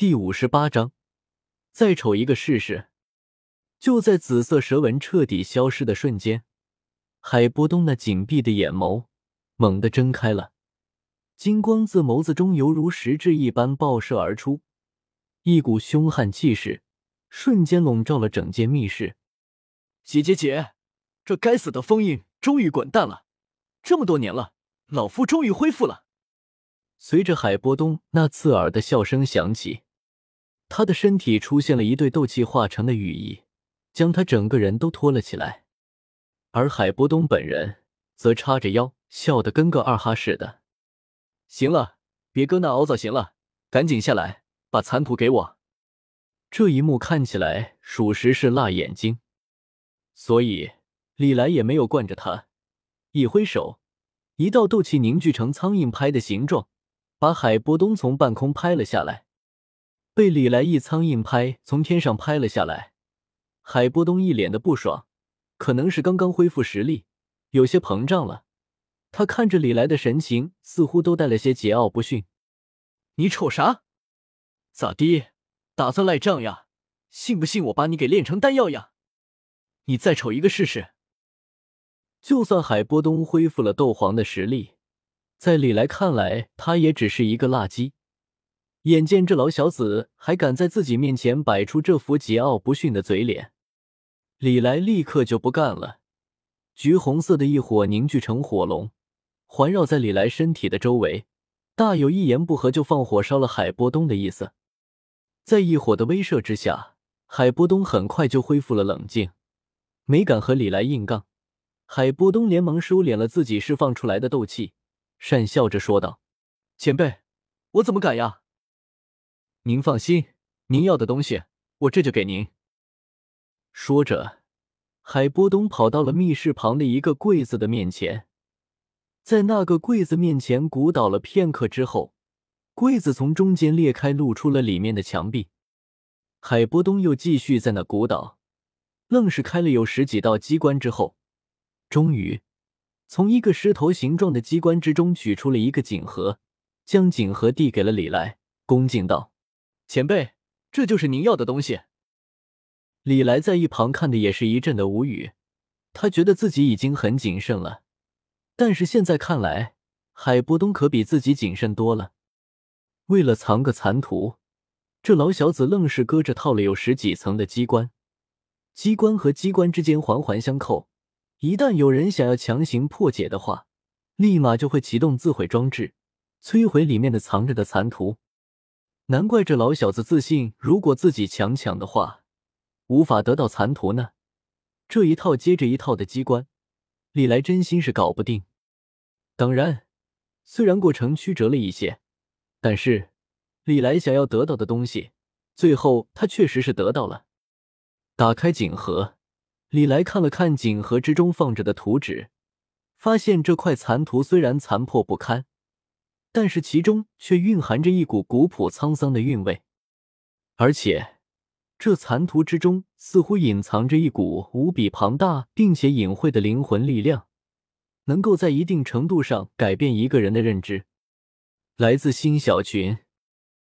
第五十八章，再瞅一个试试。就在紫色蛇纹彻底消失的瞬间，海波东那紧闭的眼眸猛地睁开了，金光自眸子中犹如实质一般爆射而出，一股凶悍气势瞬间笼罩了整间密室。姐姐姐，这该死的封印终于滚蛋了！这么多年了，老夫终于恢复了。随着海波东那刺耳的笑声响起。他的身体出现了一对斗气化成的羽翼，将他整个人都托了起来，而海波东本人则叉着腰，笑得跟个二哈似的。行了，别搁那熬造型了，赶紧下来，把残图给我。这一幕看起来属实是辣眼睛，所以李来也没有惯着他，一挥手，一道斗气凝聚成苍蝇拍的形状，把海波东从半空拍了下来。被李来一苍蝇拍从天上拍了下来，海波东一脸的不爽，可能是刚刚恢复实力，有些膨胀了。他看着李来的神情，似乎都带了些桀骜不驯。你瞅啥？咋的？打算赖账呀？信不信我把你给炼成丹药呀？你再瞅一个试试。就算海波东恢复了斗皇的实力，在李来看来，他也只是一个垃圾。眼见这老小子还敢在自己面前摆出这副桀骜不驯的嘴脸，李来立刻就不干了。橘红色的一火凝聚成火龙，环绕在李来身体的周围，大有一言不合就放火烧了海波东的意思。在一火的威慑之下，海波东很快就恢复了冷静，没敢和李来硬杠。海波东连忙收敛了自己释放出来的斗气，讪笑着说道：“前辈，我怎么敢呀？”您放心，您要的东西我这就给您。说着，海波东跑到了密室旁的一个柜子的面前，在那个柜子面前鼓捣了片刻之后，柜子从中间裂开，露出了里面的墙壁。海波东又继续在那鼓捣，愣是开了有十几道机关之后，终于从一个狮头形状的机关之中取出了一个锦盒，将锦盒递给了李来，恭敬道。前辈，这就是您要的东西。李来在一旁看的也是一阵的无语，他觉得自己已经很谨慎了，但是现在看来，海波东可比自己谨慎多了。为了藏个残图，这老小子愣是搁着套了有十几层的机关，机关和机关之间环环相扣，一旦有人想要强行破解的话，立马就会启动自毁装置，摧毁里面的藏着的残图。难怪这老小子自信，如果自己强抢的话，无法得到残图呢。这一套接着一套的机关，李来真心是搞不定。当然，虽然过程曲折了一些，但是李来想要得到的东西，最后他确实是得到了。打开锦盒，李来看了看锦盒之中放着的图纸，发现这块残图虽然残破不堪。但是其中却蕴含着一股古朴沧桑的韵味，而且这残图之中似乎隐藏着一股无比庞大并且隐晦的灵魂力量，能够在一定程度上改变一个人的认知。来自新小群。